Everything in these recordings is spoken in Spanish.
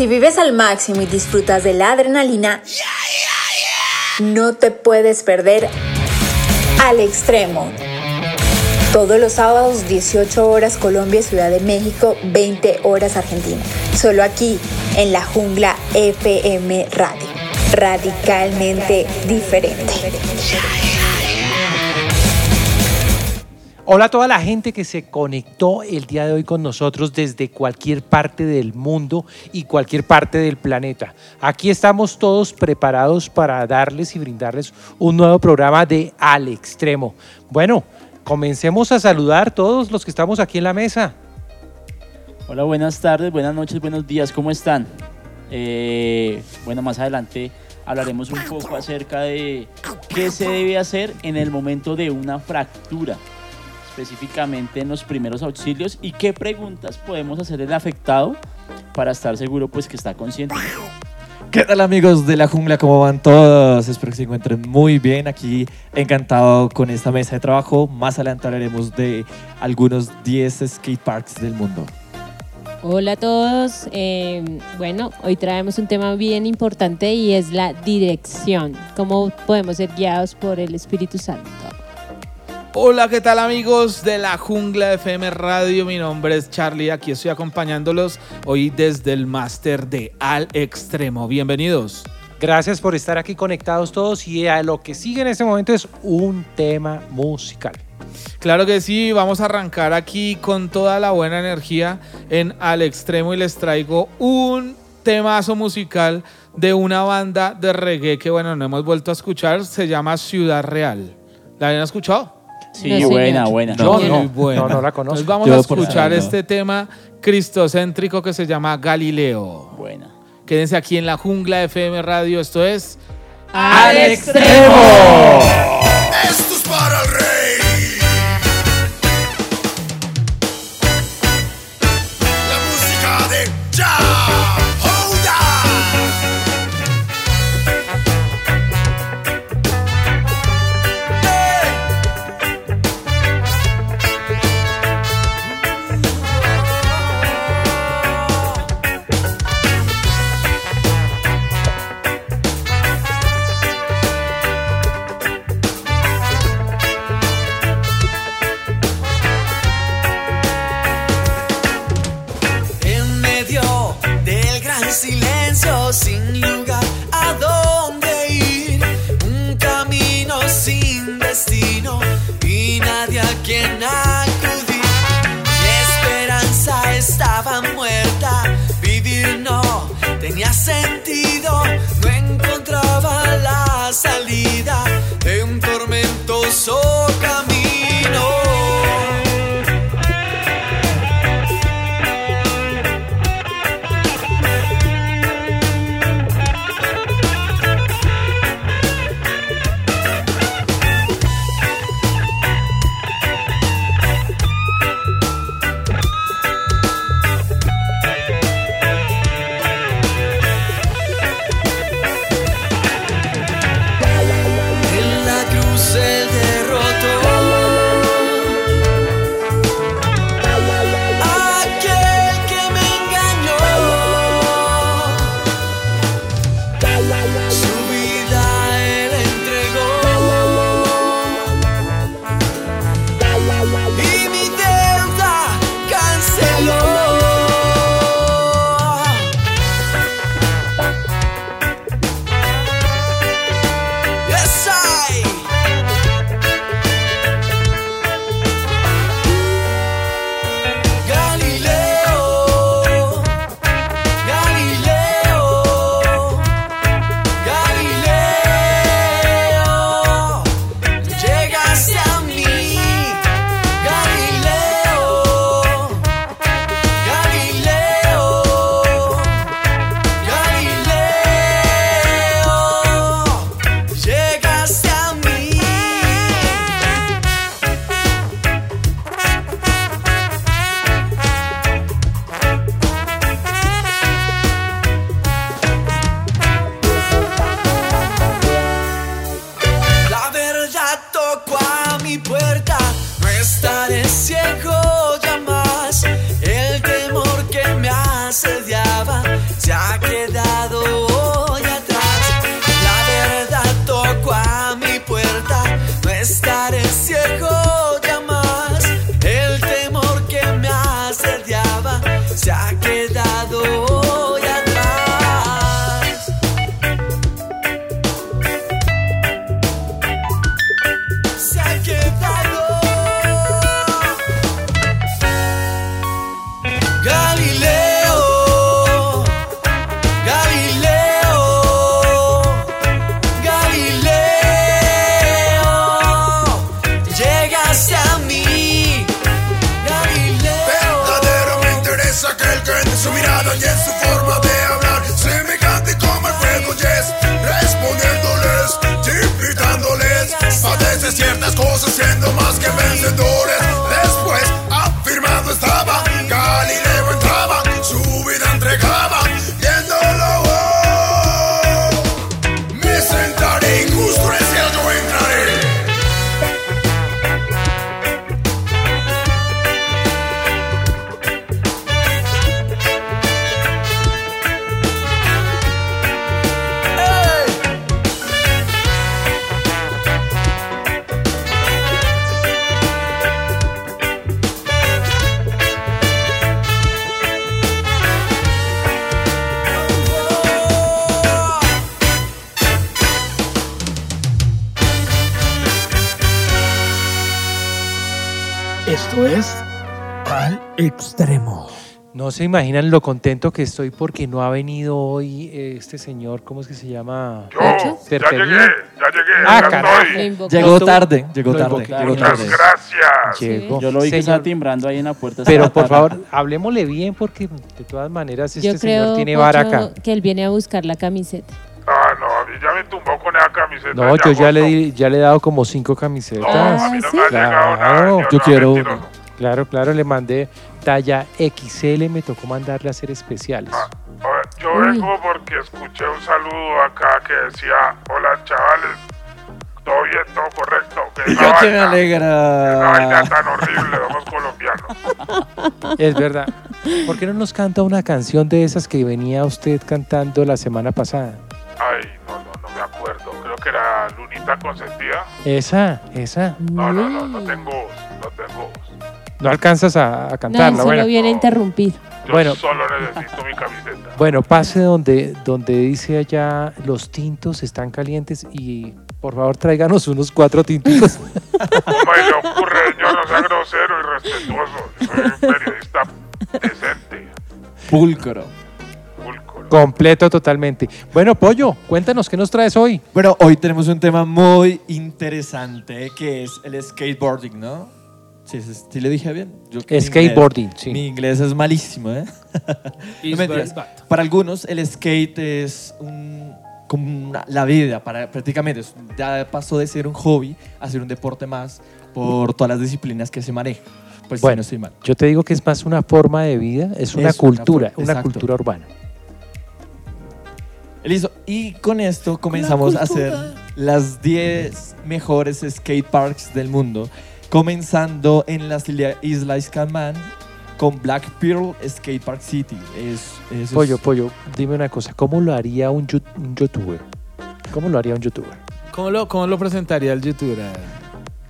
Si vives al máximo y disfrutas de la adrenalina, no te puedes perder al extremo. Todos los sábados 18 horas Colombia, Ciudad de México, 20 horas Argentina. Solo aquí en la jungla FM Radio. Radicalmente diferente. Hola a toda la gente que se conectó el día de hoy con nosotros desde cualquier parte del mundo y cualquier parte del planeta. Aquí estamos todos preparados para darles y brindarles un nuevo programa de Al Extremo. Bueno, comencemos a saludar todos los que estamos aquí en la mesa. Hola, buenas tardes, buenas noches, buenos días, ¿cómo están? Eh, bueno, más adelante hablaremos un poco acerca de qué se debe hacer en el momento de una fractura específicamente en los primeros auxilios y qué preguntas podemos hacer el afectado para estar seguro pues que está consciente. ¿Qué tal amigos de la jungla? ¿Cómo van todos? Espero que se encuentren muy bien. Aquí encantado con esta mesa de trabajo. Más adelante hablaremos de algunos 10 skate parks del mundo. Hola a todos. Eh, bueno, hoy traemos un tema bien importante y es la dirección. ¿Cómo podemos ser guiados por el Espíritu Santo? Hola, ¿qué tal amigos de la Jungla FM Radio? Mi nombre es Charlie, aquí estoy acompañándolos hoy desde el máster de Al Extremo. Bienvenidos. Gracias por estar aquí conectados todos y a lo que sigue en este momento es un tema musical. Claro que sí, vamos a arrancar aquí con toda la buena energía en Al Extremo y les traigo un temazo musical de una banda de reggae que bueno, no hemos vuelto a escuchar, se llama Ciudad Real. ¿La habían escuchado? Sí, buena, buena. No, Muy no, buena. no, no la conozco. Entonces vamos Yo a escuchar este tema cristocéntrico que se llama Galileo. Buena. Quédense aquí en la Jungla FM Radio, esto es ¡Al extremo! Ciertas cosas siendo más que vencedores No se imaginan lo contento que estoy porque no ha venido hoy eh, este señor, ¿cómo es que se llama? Yo, ya llegué, ya llegué, Ah, invocó. Llegó tarde, llegó tarde, Muchas gracias. Llegó. Yo lo vi que estaba timbrando ahí en la puerta. Pero por favor, hablemosle bien porque de todas maneras este Yo creo señor tiene vara que él viene a buscar la camiseta. Ah, no, a mí ya me tumbó con esa camiseta. No, yo ya le, di- ya le he dado como cinco No, camisetas. a mí no ¿sí? me ha llegado nada. Claro, yo no, quiero mentiroso. Claro, claro, le mandé talla XL, me tocó mandarle a hacer especiales. Ah, yo Uy. vengo porque escuché un saludo acá que decía, hola chavales, todo bien, todo correcto. Que Yo que me vaina- alegra. tan horrible, somos colombianos. Es verdad. ¿Por qué no nos canta una canción de esas que venía usted cantando la semana pasada? Ay, no, no, no me acuerdo. Creo que era Lunita Consentida. Esa, esa. No, no, no, no tengo voz, no tengo voz. No alcanzas a, a No, cantarla. solo bueno, viene a interrumpir. Yo Bueno. solo necesito mi camiseta. bueno, pase donde, donde dice allá los tintos están calientes y por favor tráiganos unos cuatro tintitos. ¿Cómo le ocurre, señor? No sea grosero y respetuoso. Soy un periodista decente, Pulcro. pulcro. Completo totalmente. Bueno, Pollo, cuéntanos qué nos traes hoy. Bueno, hoy tenemos un tema muy interesante que es el skateboarding, ¿no? Sí, sí, sí le dije bien. Yo que mi Skateboarding, inglés- sí. Mi inglés es malísimo, ¿eh? Is No mentiras. Para algunos el skate es un, como una- la vida, para, prácticamente. es- Ya pasó de ser un hobby a ser un deporte más por todas las disciplinas que se maneja. Pues sí, Bueno, no estoy mal. Yo te digo que es más una forma de vida, es una Es una cultura, una exacto. cultura urbana. Listo. Y con esto comenzamos a hacer las 10 mejores skate parks del mundo. Comenzando en la isla- isla Iscaman con Black Pearl Skate Park City. Es, es- Pollo, Pollo, dime una cosa, ¿cómo lo haría un, youtuber? ¿Cómo lo haría un youtuber? ¿Cómo lo, ¿Cómo lo presentaría el youtuber?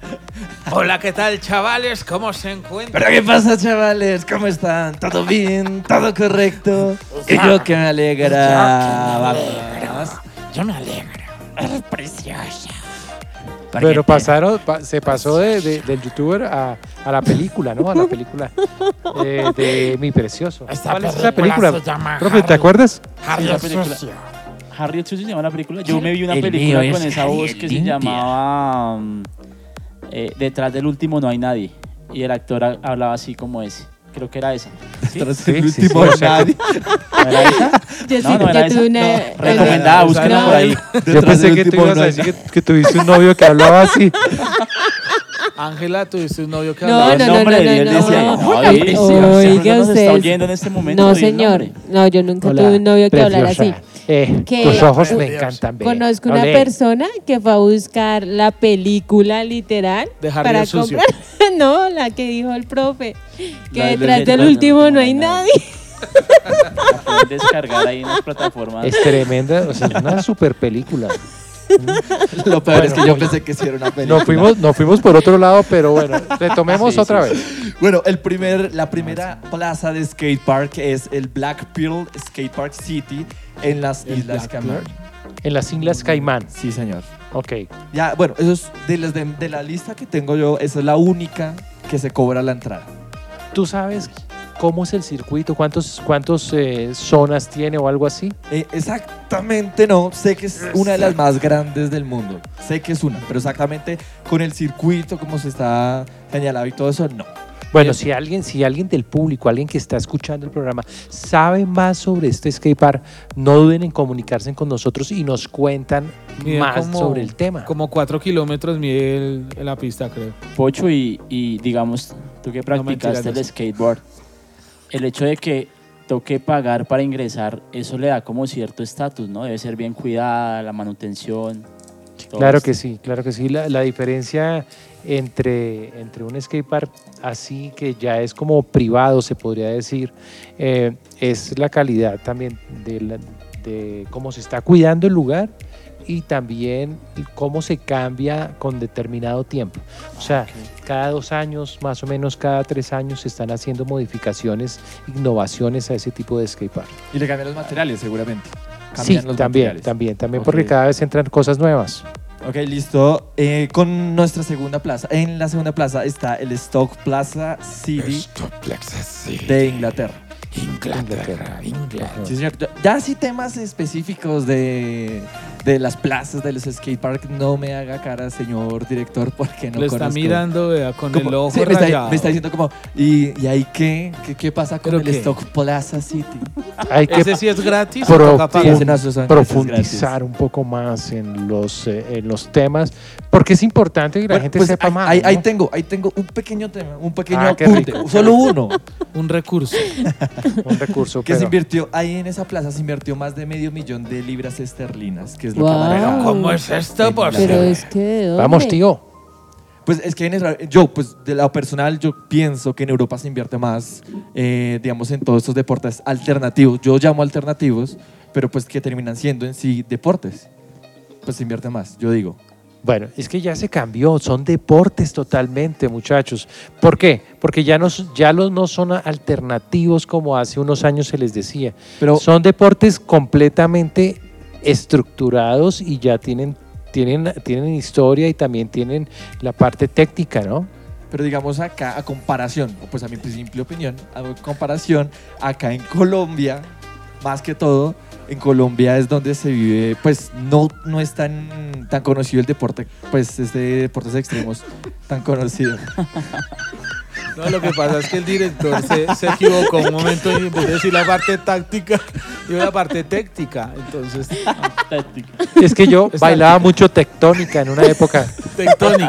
Hola, ¿qué tal, chavales? ¿Cómo se encuentran? ¿Pero qué pasa, chavales? ¿Cómo están? ¿Todo bien? ¿Todo correcto? Y yo que me alegra. Vamos. Yo me alegro. Eres preciosa. Pero pasaron, pa- se pasó de, de- del youtuber a, a la película, ¿no? A la película eh, de Mi Precioso. Esta ¿Cuál es esa película se llama Profe, ¿te acuerdas? Harry la película. Harry el Sucio se llama la película. Yo me vi una El película con es esa Harry voz que se llamaba mm, eh, Detrás del último no hay nadie. Y el actor ha- hablaba así como ese. Creo que era esa. ¿Sí? Tras Sí, el sí, último sí, o de sea, nadie. ¿No era esa? Yo No, sí, no yo tuve una. No, recomendada, búsquenla no. por ahí. Yo pensé que tú ibas a no- decir que, que tuviste un novio que hablaba así. Ángela, tuviste un novio que No, hablaba. El no, no, no, no, oiga usted. oyendo en este momento. No, señor. No, yo nunca Hola, tuve un novio que hablara así. Eh, Que- tus ojos me encantan. ver. Conozco una Olé. persona que fue a buscar la película literal para comprar. no, la que dijo el profe. Que La detrás del- último no hay nadie. La pueden descargar ahí en las plataformas. Es tremenda, o sea, es una super película. Lo peor es que yo pensé que sí era una película. Nos fuimos, nos fuimos por otro lado, pero bueno, retomemos Sí, otra sí, vez. Bueno, el primer, la primera plaza de skate park es el Black Pearl Skate Park City en las ¿El Islas Black Caimán. En las Islas Caimán. Sí, señor. Ok. Ya, bueno, eso es de, las de, de la lista que tengo yo, esa es la única que se cobra la entrada. ¿Tú sabes cómo es el circuito? ¿Cuántos, cuántos eh, zonas tiene o algo así? Eh, exactamente no, sé que es una de las más grandes del mundo. Sé que es una, pero exactamente con el circuito, como se está señalado y todo eso, no. Bueno, Bien. si alguien, si alguien del público, alguien que está escuchando el programa, sabe más sobre este skatepark, no duden en comunicarse con nosotros y nos cuentan Mide más como- sobre el tema. Como cuatro kilómetros mide el- la pista, creo. Pocho y, y, digamos, tú que practicaste no el skateboard, el hecho de que toque pagar para ingresar, eso le da como cierto estatus, ¿no? Debe ser bien cuidada, la manutención. Claro esto. que sí, claro que sí. La, la diferencia entre, entre un skatepark así que ya es como privado, se podría decir, eh, es la calidad también de, la- de cómo se está cuidando el lugar y también cómo se cambia con determinado tiempo. O sea, cada dos años, más o menos cada tres años, se están haciendo modificaciones, innovaciones a ese tipo de skatepark. Y le cambian los materiales, seguramente. Sí, Cambian los también, materiales. también, también, Ok. porque cada vez entran cosas nuevas. Ok, listo. Eh, con nuestra segunda plaza. En la segunda plaza está el Stock Plaza City de Inglaterra. Inglaterra, Inglaterra. Sí, señor. Ya- Ya sí temas específicos de, de las plazas de los skatepark, no me haga cara, señor director, porque no Lo está conozco. mirando, vea, con Como- el ojo sí, me, está, rayado. me está diciendo como, ¿y, y ahí qué? qué? qué pasa con ¿Pero el qué? Stock Plaza City? Hay que Ese sí es gratis. o Pro- toca Sí, pagar? ese no, esos son profundizar un poco más en los, eh, en los temas, porque es importante que la Bueno, gente pues sepa ahí, más. ahí- ¿no? ahí tengo, ahí tengo un pequeño tema, un pequeño Ah, qué apunte, rico. solo uno, Un recurso. un recurso. que se pero- invirtió ahí en esa plaza, se invirtió más de medio millón de libras esterlinas, que es lo Wow. que maneja. ¿Cómo es esto, en por. Pero es que. Vamos, tío. Pues es que en Israel- yo, pues de lo personal, yo pienso que en Europa se invierte más, eh, digamos, en todos estos deportes alternativos. Yo llamo alternativos, pero pues que terminan siendo en sí deportes. Pues se invierte más, yo digo. Bueno, es que ya se cambió, son deportes totalmente, muchachos. ¿Por qué? Porque ya no, ya los no son alternativos como hace unos años se les decía. Pero son deportes completamente estructurados y ya tienen, tienen, tienen historia y también tienen la parte técnica, ¿no? Pero digamos acá, a comparación, o pues a mi simple opinión, a comparación, acá en Colombia, más que todo, en Colombia es donde se vive, pues no, no es tan, tan conocido el deporte, pues este deportes extremos tan conocido. No, lo que pasa es que el director se, se equivocó un momento y vez de decir la parte táctica, dijo la parte técnica. Entonces, Táctica. Es que yo bailaba mucho tectónica en una época. tectónica.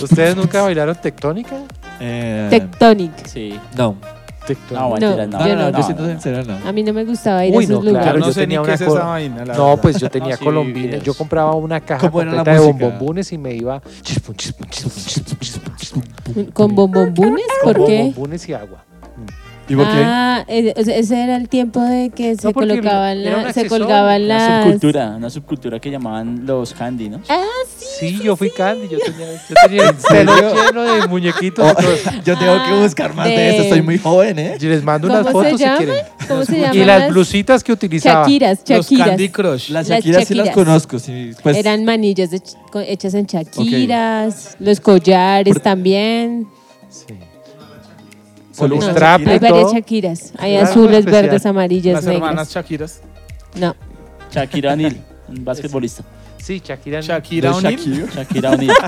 ¿Ustedes nunca bailaron tectónica? Eh, Tectonic. Sí. no. Tectónica. No, mentiras, no. No, no, no, no. yo siento sincero, no. A mí no me gustaba ir Uy, a esos no, claro, lugares. no yo sé ni tenía qué una es co- esa vaina, la No, pues yo tenía No, sí, colombines. videos. Yo compraba una caja ¿Cómo era la completa de música? bombombunes y me iba ¿Con bombombunes? con ¿Por qué? bombombunes y agua. ¿Y por qué? Ah, sea, ese era el tiempo de que se colocaban la- se colgaban Una las subcultura, una subcultura que llamaban los candy, ¿no? Ah, Sí, yo fui Candy. Yo tenía, yo tenía el pelo lleno de muñequitos. Oh, y yo tengo que Ah, buscar más de, de- eso, estoy muy joven, ¿eh? Y les mando ¿Cómo unas fotos si llama? quieren. ¿Cómo se Y llaman las las- blusitas que utilizaba. Shakiras, Los Shakiras. Candy Crush. Las Las Shakiras sí las conozco, sí. Pues, Eran manillas de hechas en Shakiras, los collares también. Sí. Solo. Hay varias. Shakiras. Hay Claro, azules, especial. verdes, amarillas, Las hermanas negras. Shakiras. No. Shakira O'Neal, un basquetbolista. Sí, Shakira. Shakira O'Neal. Shakira. Shakira O'Neal.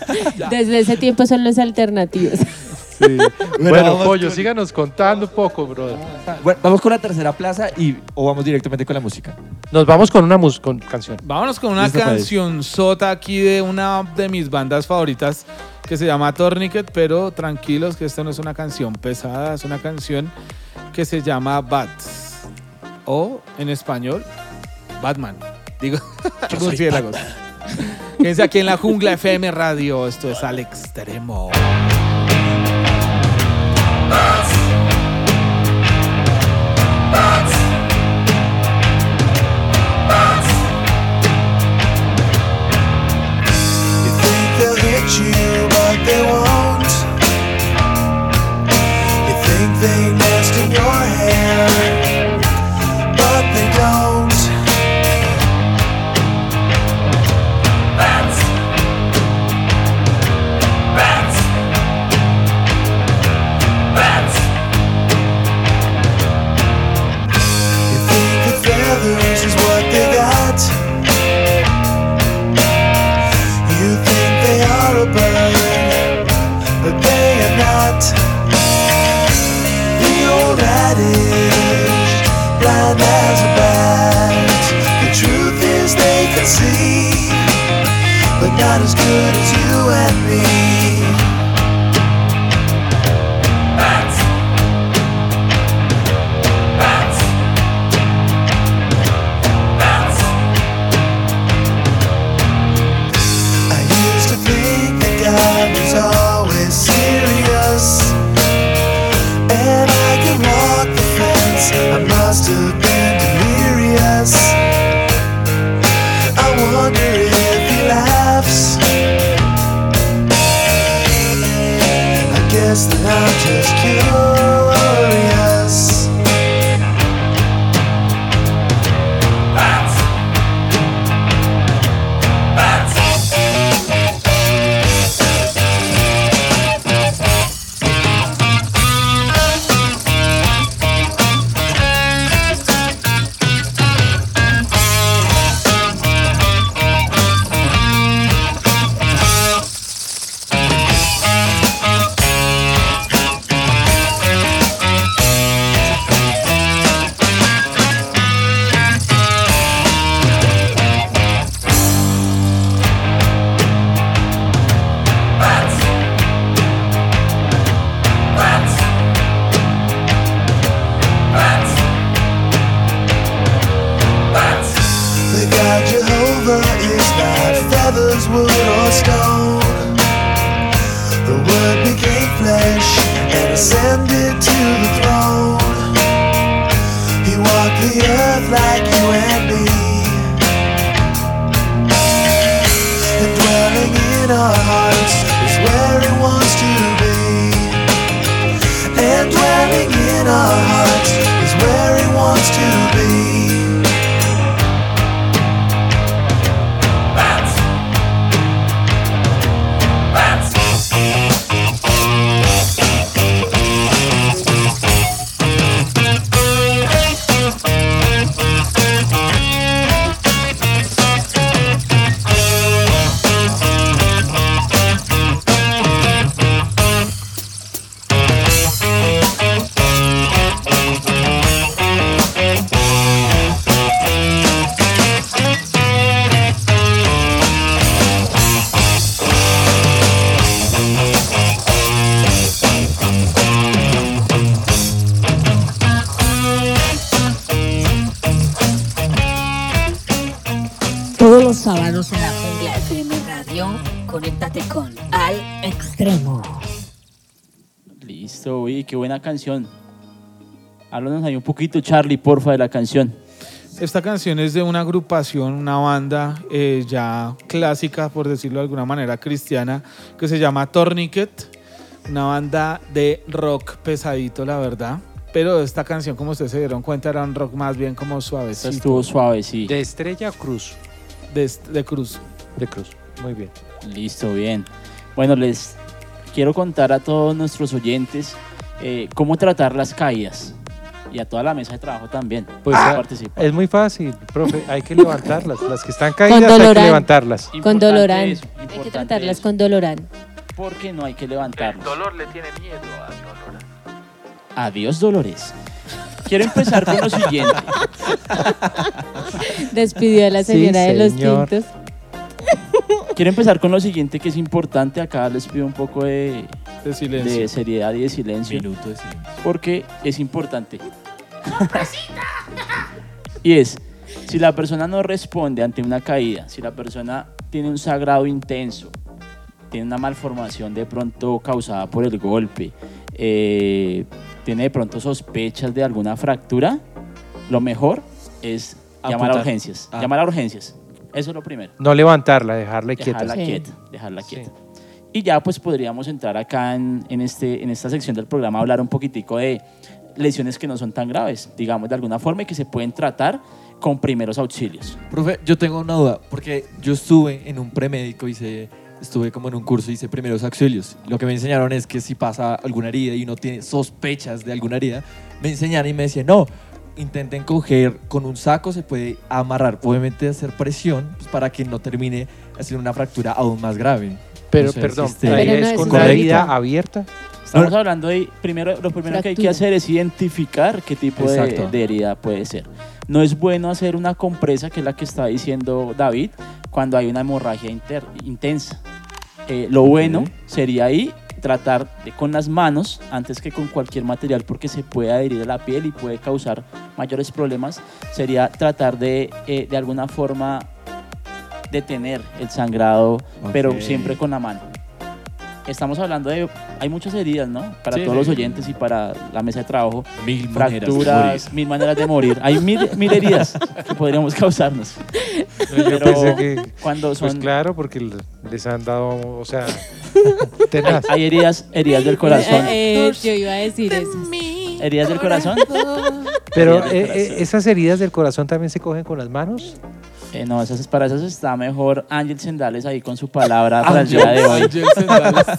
Desde ese tiempo son los alternativos. Sí. Bueno, Pollo, con- síganos contando un poco, brother. Bueno, vamos con la tercera plaza y o vamos directamente con la música. Nos vamos con una mus- con canción. Vámonos con una canción sota aquí de una de mis bandas favoritas que se llama Tourniquet, pero tranquilos que esta no es una canción pesada, es una canción que se llama Bats o en español Batman. Digo, murciélagos. Quédense aquí en la Jungla FM Radio, esto es al extremo. nuts. Canción. Háblanos ahí un poquito, Charlie, porfa, de la canción. Esta canción es de una agrupación, una banda eh, ya clásica, por decirlo de alguna manera, cristiana, que se llama Tourniquet. Una banda de rock pesadito, la verdad. Pero esta canción, como ustedes se dieron cuenta, era un rock más bien como suavecito. Esta estuvo suave, sí. ¿De estrella cruz? De, de cruz. De cruz. Muy bien. Listo, bien. Bueno, les quiero contar a todos nuestros oyentes eh, cómo tratar las caídas. Y a toda la mesa de trabajo también. Pues ah, participar. es muy fácil, profe. Hay que levantarlas. Las que están caídas hay que Dolorán. levantarlas. Con Dolorán. eso, Hay que tratarlas eso. con Dolorán. Porque no hay que levantarnos. dolor le tiene miedo a dolor. Adiós, Dolores. Quiero empezar con lo siguiente. Despidió a la Sí, señora de los tintos. Quiero empezar con lo siguiente que es importante. Acá les pido un poco de, De silencio. de seriedad y de silencio. Minuto de silencio. Porque es importante. y es, si la persona no responde ante una caída, si la persona tiene un sagrado intenso, tiene una malformación de pronto causada por el golpe, eh, tiene de pronto sospechas de alguna fractura, lo mejor es llamar a urgencias. Ah. Llamar a urgencias. Eso es lo primero. No levantarla, dejarla quieta. Dejarla Sí. quieta. Dejarla Sí. quieta. Y ya pues podríamos entrar acá en, en este, en esta sección del programa a hablar un poquitico de lesiones que no son tan graves, digamos de alguna forma, y que se pueden tratar con primeros auxilios. Profe, yo tengo una duda, porque yo estuve en un premédico, hice, estuve como en un curso, hice primeros auxilios. Lo que me enseñaron es que si pasa alguna herida y uno tiene sospechas de alguna herida, me enseñaron y me decían, no, intenten coger con un saco, se puede amarrar, obviamente hacer presión pues, para que no termine haciendo una fractura aún más grave. Pero, perdón, esté- ¿la Pero herida no es es con una herida abierta? Estamos No. hablando de, primero, lo primero que hay que hacer es identificar qué tipo de, herida puede ser. No es bueno hacer una compresa, que es la que está diciendo David, cuando hay una hemorragia inter- intensa. Eh, lo bueno sería ahí tratar de, con las manos antes que con cualquier material porque se puede adherir a la piel y puede causar mayores problemas. Sería tratar de, eh, de alguna forma, detener el sangrado, pero Ok. siempre con la mano. Estamos hablando de, hay muchas heridas, ¿no? Para Sí, todos sí. los oyentes y para la mesa de trabajo. Mil maneras de Fracturas, morir. mil maneras de morir. Hay mil, mil heridas que podríamos causarnos. Yo Pero pensé que... cuando son... Pues claro, porque les han dado, o sea, tenaz. Hay heridas, heridas del corazón. Eh, eh, yo iba a decir eso. Heridas del corazón. Pero Heridas del eh, eh, esas heridas del corazón también se cogen con las manos. Eh, no, esas, para esas está mejor Ángel Sendales ahí con su palabra para el día de hoy. Ángel Sendales.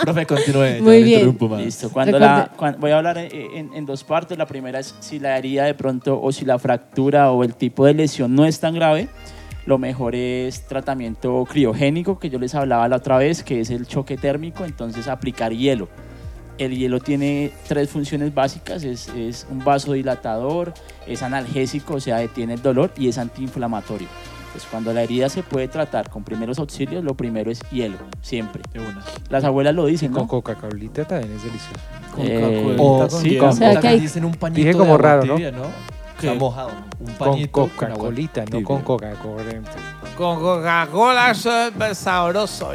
Profe, continúe. Muy bien. interrumpo más. Listo. Cuando la, voy a hablar eh, en, en dos partes. La primera es si la herida de pronto o si la fractura o el tipo de lesión no es tan grave. Lo mejor es tratamiento criogénico, que yo les hablaba la otra vez, que es el choque térmico, entonces aplicar hielo. El hielo tiene tres funciones básicas, es, es un vasodilatador, es analgésico, o sea, detiene el dolor y es antiinflamatorio. Entonces, cuando la herida se puede tratar con primeros auxilios, lo primero es hielo, siempre. De una. Las abuelas lo dicen, Con ¿no? Coca-Colita también es delicioso. Con Eh, Coca-Colita, O, con sí, hielo. con- O sea, que dicen un pañito Dije como raro, ¿no? tibia, ¿no? ¿Qué? Está mojado. Un Con pañito con Coca-Colita, no con Coca-Cola. Con Coca-Cola soy sabroso.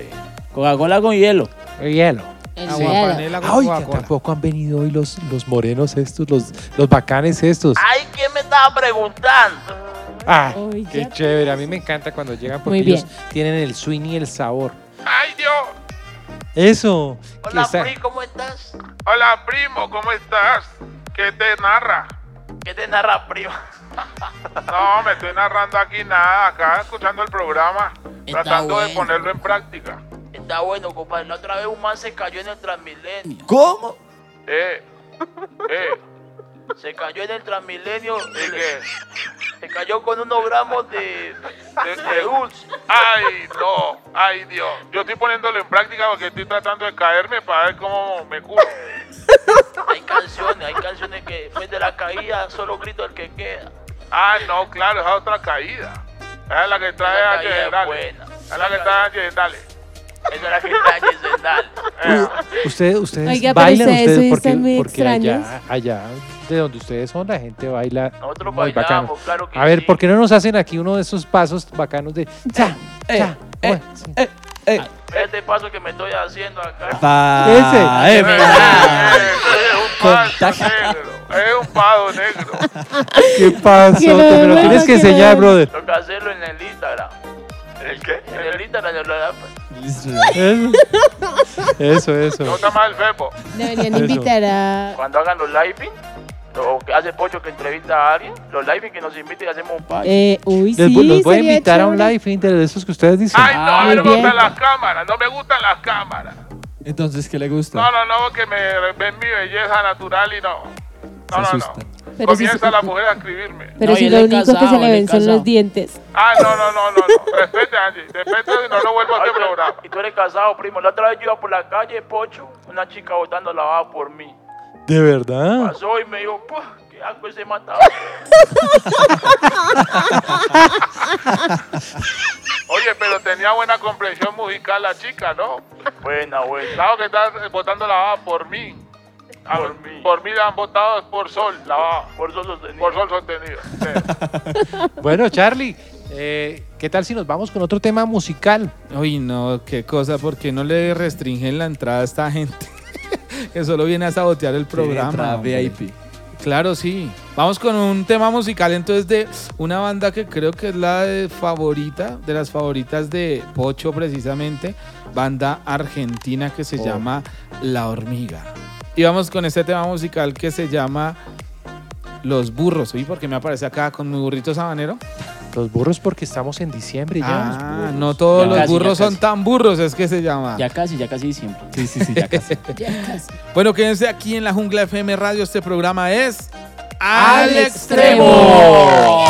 Coca-Cola con hielo. Hielo. El Agua hielo. panela con Ay, que Coca-Cola. tampoco han venido hoy los, los morenos estos, los, los bacanes estos. Ay, ¿quién me estaba preguntando? Ay, Uy, qué chévere. A mí me encanta cuando llegan porque Muy bien. ellos tienen el swing y el sabor. ¡Ay, Dios! Eso. que Hola, está- Pri, ¿cómo estás? Hola, primo, ¿cómo estás? ¿Qué te narra? ¿Qué te narra, primo? No, me estoy narrando aquí nada, acá escuchando el programa, Está tratando de bueno. ponerlo en práctica. Está bueno, compadre. La otra vez un man se cayó en el Transmilenio. ¿Cómo? Eh, eh, Se cayó en el Transmilenio. ¿y qué? Se cayó con unos gramos de, De- de dulce. Ay, no, ay, Dios. Yo estoy poniéndolo en práctica porque estoy tratando de caerme para ver cómo me curo. Hay canciones, hay canciones que después de la caída solo grito el que queda. Ah, no, claro, esa es otra caída. Esa es la que trae a caída es. Esa la que trae a Yendale. Esa es la que trae Sendal. Eh, Ustedes, ustedes Oiga, pero bailan ustedes porque, están muy porque allá, extraños. allá de donde ustedes son la gente baila Nosotros muy bailamos, bacano. claro que A ver, sí. ¿por qué no nos hacen aquí uno de esos pasos bacanos de cha, eh, cha? eh, eh, eh. Este paso que me estoy haciendo acá. Pa- Ese. pa- es un paso negro. Es un pado negro. ¿Qué no Te me lo tienes que enseñar, brother. Toca hacerlo en el Instagram. ¿El qué? En el Instagram yo lo Listo. Eso, eso. No está mal Fepo. Deberían invitar a. Cuando hagan los living, o que hace Pocho que entrevista a alguien, los living que nos inviten y hacemos un país. Eh, uy, sí, los voy a invitar a un live Inter de esos que ustedes dicen. Ay, no, Ah, a mí no me gustan las cámaras. No me gustan las cámaras. Entonces, ¿qué le gusta? No, no, no, porque me ven mi belleza natural y no. No, Se no, asustan. no. Pero si, Comienza la mujer a escribirme. pero No, si lo es único que se le ven son los dientes. Ah, no, no, no, no, no. Respete, Angie. Respete y no lo vuelvo a Ay, este programa. Y tú eres casado, primo. La otra vez yo iba por la calle, Pocho, una chica botando lavada por mí. ¿De verdad? Pasó y me dijo, "Puh, qué asco ese matado. Oye, pero tenía buena comprensión musical la chica, ¿no? buena, buena. Claro que estás votando la baba por mí. Ah, Por mí. Por mí la han votado por sol, la. Por eso sostenido. Por sol sostenido. Sí. Bueno, Charlie, eh, ¿qué tal si nos vamos con otro tema musical? Uy, no, qué cosa, ¿por qué no le restringen la entrada a esta gente? que solo viene a sabotear el programa. VIP. Claro, sí. Vamos con un tema musical entonces de una banda que creo que es la de favorita, de las favoritas de Pocho precisamente, banda argentina que se Oh. llama La Hormiga. Y vamos con este tema musical que se llama Los Burros. ¿Y por qué me aparece acá con mi burrito sabanero? Los burros porque estamos en diciembre ya. Ah, no todos Ya los casi, ya burros son casi. tan burros, es que se llama. Ya casi, ya casi diciembre. Sí, sí, sí, ya casi. Bueno, quédense aquí en la Jungla FM Radio. Este programa es Al Al Extremo.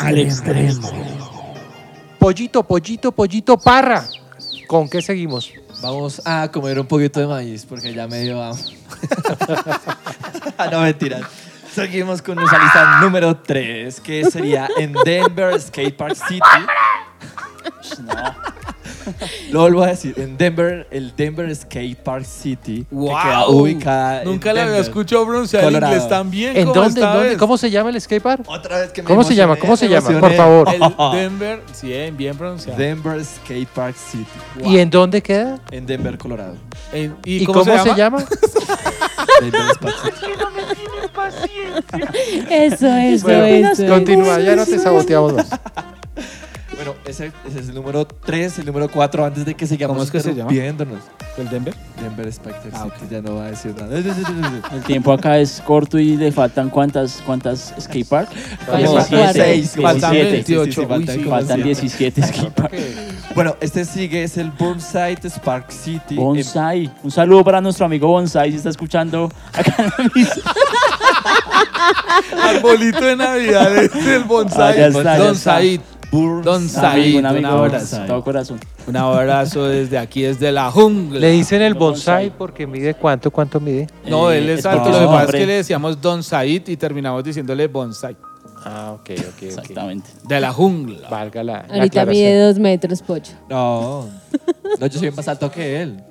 Al extremo. Pollito, pollito, pollito, parra. ¿Con qué seguimos? Vamos a comer un poquito de maíz porque ya me dio hambre. no, mentiras. Seguimos con nuestra lista número 3, que sería en Denver Skate Park City. Lo vuelvo a decir, en Denver, el Denver Skate Park City, que queda ¡Wow! ubicada en Nunca le había Denver, escuchado pronunciar Colorado. inglés tan bien ¿En como dónde? esta ¿En dónde? vez. ¿Cómo se llama el skatepark? Otra vez que me ¿Cómo se llama? ¿Cómo se llama? Por favor. El Denver, sí, bien pronunciado. Denver Skate Park City, ¿Y en dónde queda? en Denver, Colorado. En- ¿Y, cómo, se, llama? Denver Skate Park City. Eso, eso, Bueno, eso. continúa, ya no te saboteamos más. Bueno, ese, ese es el número 3, el número 4, antes de que sigamos ¿Cómo es que se llama? interrumpiéndonos. ¿El Denver? Denver Spectre Ah, City, ya no va a decir nada. El tiempo acá es corto y le faltan cuántas, cuántas skate park? Faltan 17. seis, Faltan 17. 28. Sí, sí, sí, Uy, faltan sí, como Faltan siete. 17 skate park. Bueno, este sigue, es el Burnside Spark City. Bonsai. Un saludo para nuestro amigo Bonsai si está escuchando acá en la misa. Arbolito de Navidad es el bonsai. Ah, ya está, ya Don está. Don Said, un amigo, un abrazo. todo corazón. Un abrazo desde aquí, desde la jungla. Le dicen el bonsai porque mide cuánto, cuánto mide. No, Eh, él es es alto. Lo que pasa es que le decíamos Don Said y terminamos diciéndole bonsai. Ah, ok, ok, Exactamente. De la jungla. Valga la, la Ahorita aclaración. mide dos metros, Pocho. No, no, yo soy más alto que él.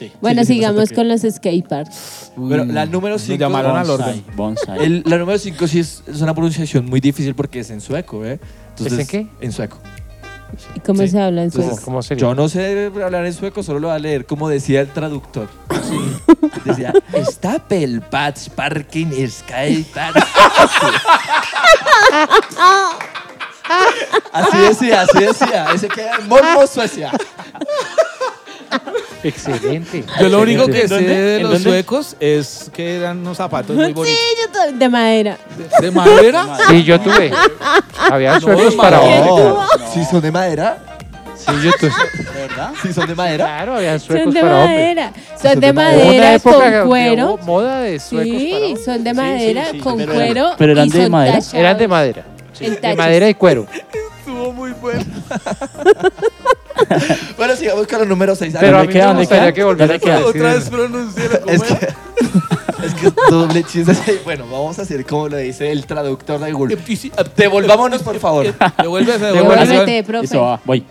Sí. Bueno, sí, sigamos con los skateparks. Pero la número Nos 5. llamaron al orden. bonsai. El- la número 5 sí es, es una pronunciación muy difícil porque es en sueco, ¿eh? ¿Es en qué? En sueco. ¿Y cómo Sí. se habla en Entonces, sueco? ¿Cómo sería? Yo no sé hablar en sueco, solo lo voy a leer como decía el traductor. Decía, Stapel Bats Parking Sky Así decía, así decía. Ese queda en Suecia. Excelente. Yo lo único que sé de ¿En los suecos es que eran unos zapatos muy Sí, bonitos. yo to- de madera. ¿De madera? Sí, yo tuve. Había No, suecos para madera. hombre. Si son de madera, Sí, yo tuve. ¿De verdad? si son de madera. Claro, habían Son suecos de para hombre. madera. Son Son de de madera. Que con cuero. hubo moda de suecos para Sí, son de Sí, madera sí, sí, con pero cuero. eran- pero eran y de son madera. tallados. Eran de madera. Sí, En de tachos. madera y cuero. Estuvo muy bueno. Bueno, sigamos con el número 6. Pero a ¿Dónde mí queda? me ¿Dónde gustaría que volviera a Otra vez ¿cómo Es que, es que doble chiste. Bueno, vamos a hacer como lo dice el traductor de Google. Devolvámonos, por favor. Devuélvese, Devuélvete, devuélvese. profe. Eso va, voy.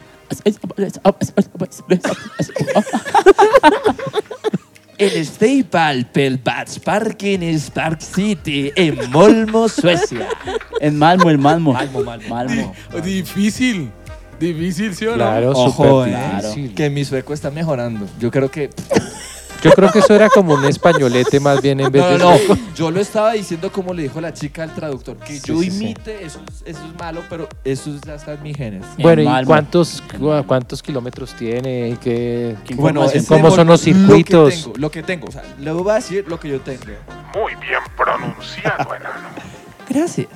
El Staple Pelbats Parking es Park City en Molmo, Suecia. En Malmo, en Malmo. Malmo, Malmo. Malmo. Difícil. Difícil, ¿sí o no? Claro, Ojo, súper eh, difícil. que mi sueco está mejorando. Yo creo que. Yo creo que eso era como un españolete más bien en vez No, de no, no. Yo lo estaba diciendo como le dijo la chica al traductor. Que Sí, yo sí, sí. imite, Eso, es, eso es malo, pero eso ya está en mis genes. Bueno, ¿y Malmo. cuántos, cu- cuántos kilómetros tiene? ¿Y qué, ¿Qué Bueno, información? es ¿Cómo son los Lo que circuitos? tengo, lo que tengo. O sea, le voy a decir lo que yo tengo. Muy bien pronunciado, enano. Gracias.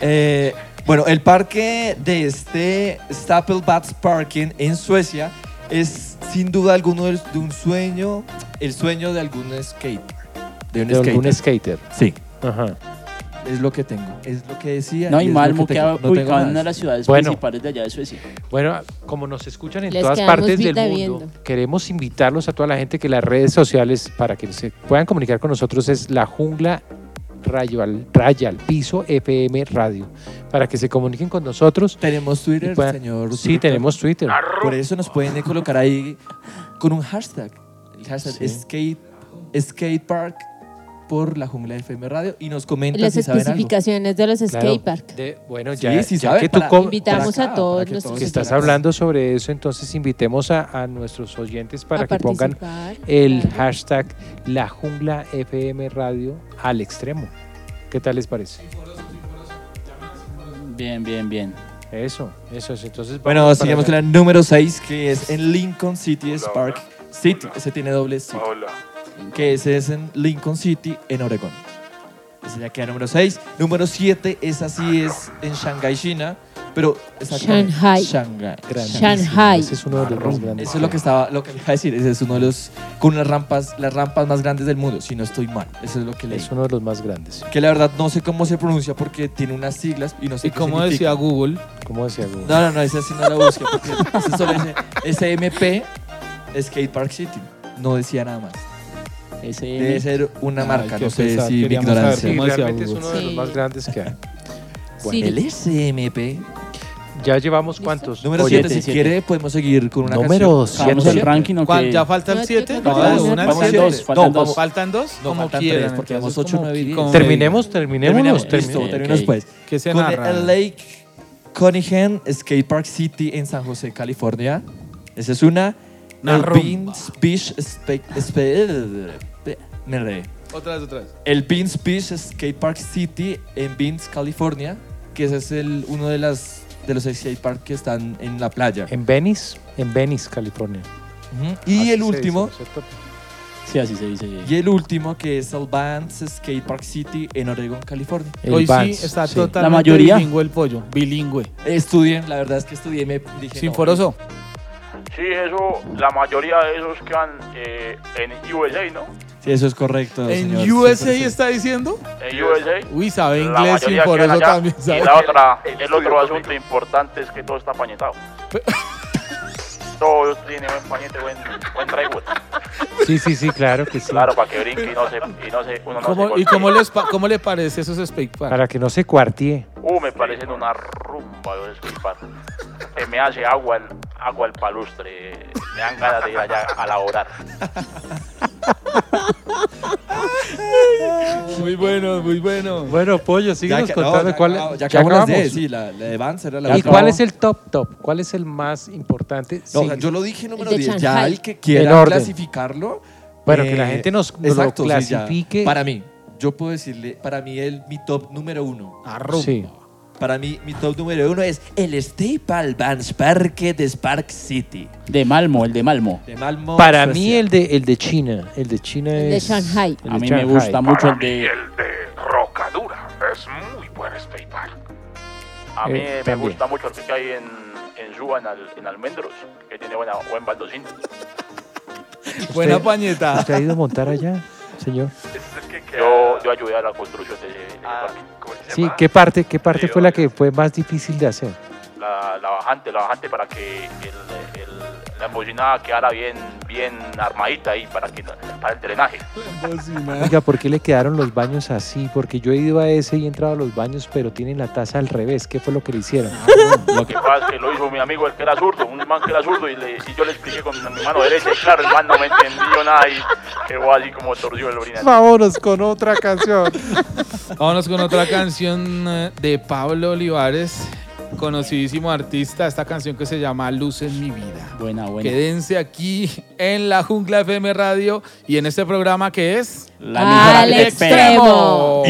Eh, bueno, el parque de este Stapelbats Parking en Suecia es sin duda alguno de un sueño, el sueño de algún skate. De un de algún skater. skater. Sí, Ajá. es lo que tengo. Es lo que decía. No, y y Malmo que queda. No tengo ubicado en más. una de las ciudades Bueno. principales de allá de Suecia. Bueno, como nos escuchan en Les todas partes del mundo, viendo. queremos invitarlos a toda la gente que las redes sociales, para que se puedan comunicar con nosotros, es la jungla rayo al, raya al piso FM Radio, para que se comuniquen con nosotros. Tenemos Twitter, puedan- señor. Sí, tenemos Twitter. Por eso nos pueden colocar ahí con un hashtag. El hashtag Sí. es skate, skatepark por la jungla FM Radio y nos comentan Las si saben algo. especificaciones de los Claro. De- bueno, Sí, ya, sí ya saben, que tú para- Invitamos para a todos que nuestros que estás hablando sobre eso, entonces invitemos a, a nuestros oyentes para A que pongan el claro. hashtag La Jungla FM Radio al extremo. ¿Qué tal les parece? Bien, bien, bien. Eso, eso es. Entonces, Bueno, sigamos con la número 6, que es en Lincoln City Spark City. Ese tiene doble City. Hola. Que ese es en Lincoln City, en Oregón. Ese ya queda número 6. Número 7, esa sí es en Shanghai, China. Pero exactamente, Shanghai. Shanghai. Shanghai. Ese es uno de los más grandes. Eso es lo que estaba, lo que le iba a decir. Ese es uno de los, con las rampas, las rampas más grandes del mundo, si no estoy mal. Eso es lo que leí. Es uno de los más grandes. Que la verdad no sé cómo se pronuncia porque tiene unas siglas y no sé Y qué como significa. decía Google, ¿Cómo decía Google? No, no, no, ese sí no lo busqué porque ese solo dice SMP Skate Park City. No decía nada más. Debe ser una marca, no sé pesar, si mi ignorancia. Sí, ¿Cómo decía realmente es uno de los más grandes que hay. Sí. El SMP. Ya llevamos cuántos? Número Oye, 7, si siete. quiere podemos seguir con una Número canción. Vamos Siete. al ranking o ¿cuál- qué? ¿ya falta el No, 7? yo No, no, dos, faltan No, dos. ¿Faltan dos? No, como faltan quieran. tres, porque vamos Terminemos, terminemos. Terminemos, terminemos. listo, terminemos pues. Que se Con narra. el Lake Cunningham Skate Park City en San José, California. Esa es una. Una el rumba. Beans Beach Spe- Spe- Me. Otra vez, otra vez. El Beans Beach Skate Park City en Beans, California, que ese es el, uno de, las, de los skate parks que están en la playa. En Venice, en Venice, California. Ujú. Y Así el último, dice. Sí, así se dice. y el último que es el Vans Skate Park City en Oregon, California. El Hoy sí está sí. totalmente La mayoría. bilingüe el pollo. Bilingüe. Estudié, la verdad es que estudié y me dije. Sin no, foroso. Sí, eso, la mayoría de esos quedan eh, en USA, ¿no? Sí, eso es correcto. ¿En señor, USA 100%. está diciendo? En USA. Uy, sabe La inglés y por eso allá. también Y sabe. la otra, el otro asunto importante es que todo está pañetado. Todo tiene buen pañete, buen, buen drywall. Sí, sí, sí, claro que sí. Claro, para que brinque y no se, y no se, uno no se ¿Cómo- ¿Y golpee. cómo, les pa- cómo le parece esos Spake Park? Para que no se cuartie. Uh, me parecen una rumba de disculpar. Que me hace agua el, agua el palustre. Me dan ganas de ir allá a laborar. Muy bueno, muy bueno. Bueno, Pollo, síguenos contando ya cuál acabamos- ya ya acabamos las de- acabamos. sí, la, la de Vance era la ¿Y última. cuál es el top top? ¿Cuál es el más importante? No, Sí. yo lo dije número de 10. Ya Shanghai. el que En quiera orden. clasificarlo. Bueno, que la gente nos- nos lo exacto, sí, ya. clasifique. Para mí, yo puedo decirle, para mí el, mi top número uno. Arrumba. Sí. Para mí, mi top número uno es el Staple Vans Parque de Spark City. De Malmo, el de Malmo. De Malmo. Para Suecia. mí el de el de China, el de China El de es Shanghai. el A de mí me gusta mucho Para el mí de... el de Rocadura es muy buen skate park. A mí Eh, me también. gusta mucho el que hay en, en en, Al- en Almendros, que tiene buena, buen baldocín. Buena ¿Usted- pañeta. ¿Usted ha ido a montar allá, señor? Yo, yo ayudé a la construcción de ese, Ah, parque. Sí, ¿qué parte, qué parte fue la que fue más difícil de hacer? La, la bajante, la bajante para que el- la embocinada quedara bien, bien armadita ahí para, que, para el drenaje. Oiga, ¿por qué le quedaron los baños así? Porque yo he ido a ese y he entrado a los baños, pero tienen la taza al revés. ¿Qué fue lo que le hicieron? Lo que pasa es que lo hizo mi amigo el que era zurdo, un man que era zurdo y, le- y yo le expliqué con mi mano derecha y claro, el man no me entendió nada y quedó así como torció el orinal. Vámonos con otra canción. Vámonos con otra canción eh, de Pablo Olivares, conocidísimo artista. Esta canción que se llama Luz en mi vida. Buena, buena. Quédense aquí en la Jungla FM Radio y en este programa que es La Al extremo.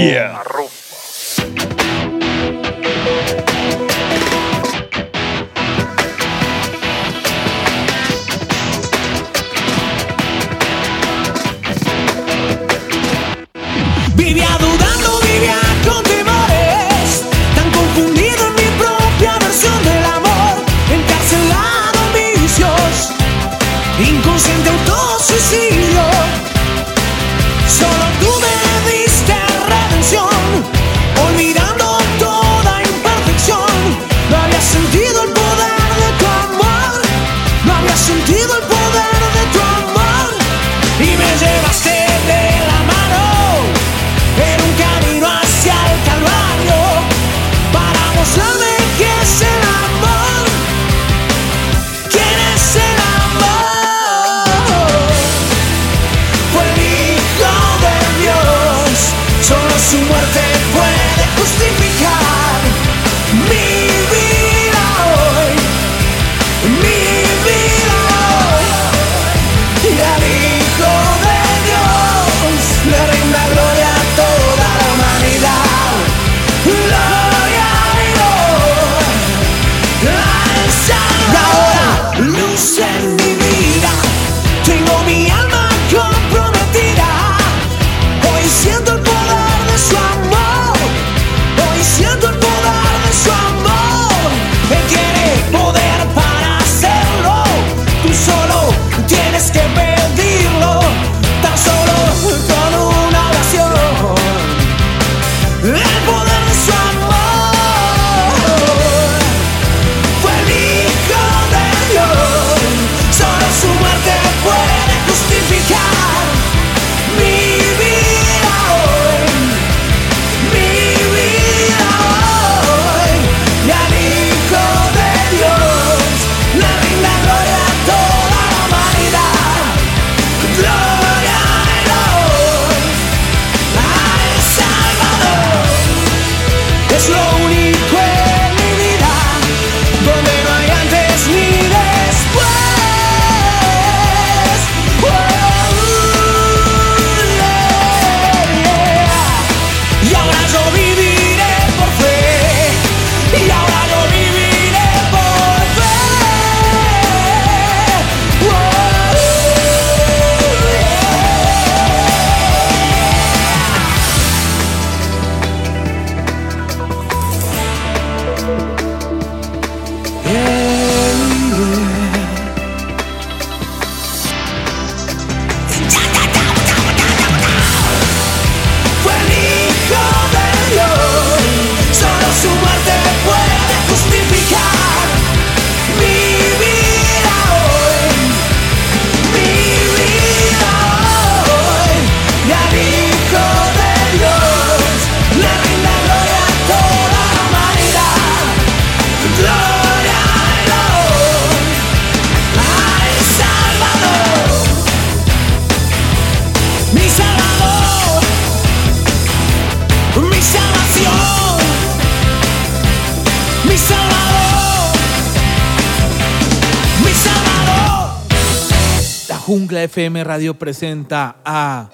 Jungla FM Radio presenta a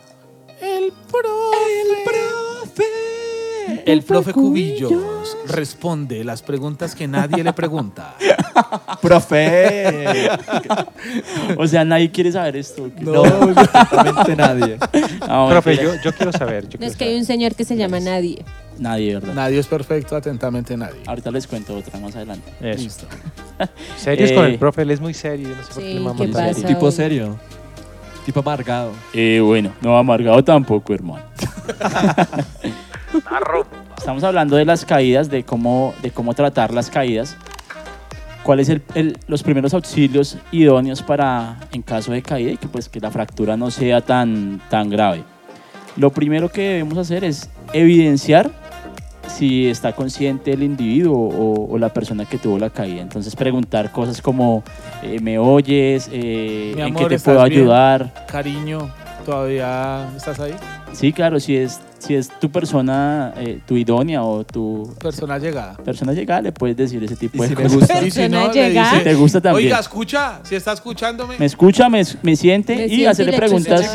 El profe. el profe Cubillos. Responde las preguntas que nadie le pregunta. ¡Profe! O sea, nadie quiere saber esto. No, absolutamente nadie. No, Profe, yo, yo quiero saber. yo No quiero es que hay un señor que se llama Nadie. Nadie, ¿verdad? Nadie es perfecto, atentamente nadie. Ahorita les cuento otra más adelante. Eso. Listo. Serios con Eh, el profe, él es muy serio. No sé por qué Sí, le mama ¿qué tanto. pasa? Tipo hoy? serio. Tipo amargado. Eh, bueno, no amargado tampoco, hermano. Narro. Estamos hablando de las caídas, de cómo, de cómo tratar las caídas. ¿Cuáles son los primeros auxilios idóneos para en caso de caída y que pues que la fractura no sea tan, tan grave? Lo primero que debemos hacer es evidenciar si está consciente el individuo o, o la persona que tuvo la caída. Entonces preguntar cosas como eh, ¿me oyes? Eh, Mi ¿En amor, qué te ¿estás puedo bien? ayudar? Cariño, ¿todavía estás ahí? Sí, claro, si es, si es tu persona, eh, tu idónea o tu Persona llegada. persona llegada, le puedes decir ese tipo Y de si me cosas. gusta. Y si no, le llegada. dice, ¿Te gusta también? Oiga, escucha, si está escuchándome. Me escucha, me, me siente Me y siente hacerle y preguntas.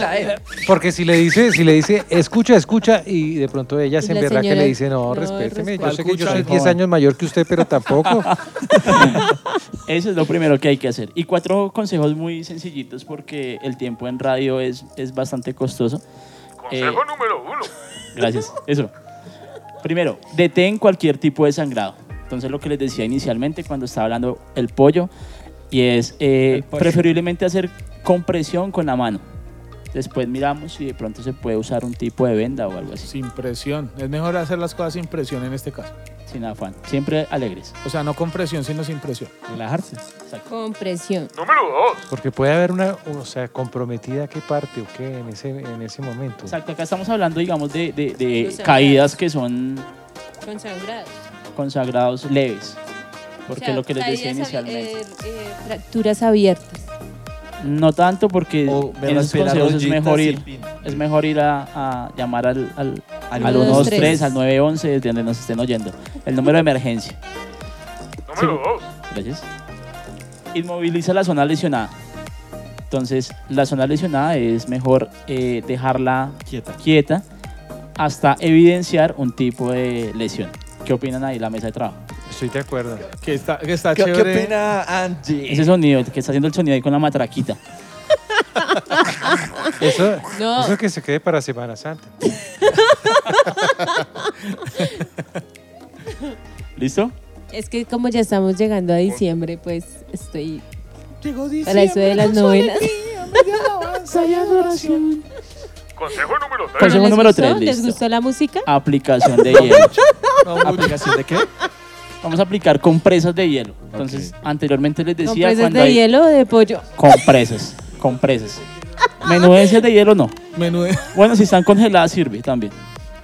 Porque si le dice, si le dice, escucha, escucha, y de pronto ella se emberra que le dice, no, no, respéteme, yo sé que yo soy joven. 10 años mayor que usted, pero tampoco. Eso es lo primero que hay que hacer. Y cuatro consejos muy sencillitos porque el tiempo en radio es, es bastante costoso. Consejo Eh, número uno. Gracias. Eso. Primero, detén cualquier tipo de sangrado. Entonces, lo que les decía inicialmente cuando estaba hablando el pollo, y es eh, preferiblemente hacer compresión con la mano. Después miramos si de pronto se puede usar un tipo de venda o algo así. Sin presión. Es mejor hacer las cosas sin presión en este caso. Sin afán. Siempre alegres. O sea, no con presión, sino sin presión. Relajarse. Con presión. Número dos. Porque puede haber una, o sea, comprometida qué parte o qué en ese, en ese momento. Exacto, acá estamos hablando, digamos, de, de- caídas que son Consangrados. consagrados leves. Porque O sea, lo que les decía caídas inicialmente. eh, eh, fracturas abiertas. No tanto porque O me en esos consejos es mejor ir, sin pin. es mejor ir a, a llamar al, al, Al al 123, 123, al 911, desde donde nos estén oyendo. El número de emergencia. Número dos. Gracias. Inmoviliza la zona lesionada. Entonces, la zona lesionada es mejor eh, dejarla Quieta. quieta hasta evidenciar un tipo de lesión. ¿Qué opinan ahí la mesa de trabajo? Estoy de acuerdo. Que está, que está ¿Qué, qué chévere. opina Angie? Ese sonido, que está haciendo el sonido ahí con la matraquita. Eso, No. eso que se quede para Semana Santa. ¿Listo? Es que como ya estamos llegando a diciembre, pues estoy Llegó para eso de las novenas. Consejo número tres. Consejo ¿Les número gustó? 3, ¿Les gustó la música? Aplicación de hielo. ¿Aplicación de qué? Vamos a aplicar compresas de hielo. Entonces, anteriormente les decía ¿Compresas cuando de hay hielo o de pollo? compresas, compresas. Menudencias de hielo no. Menú de- Bueno, si están congeladas sirve también.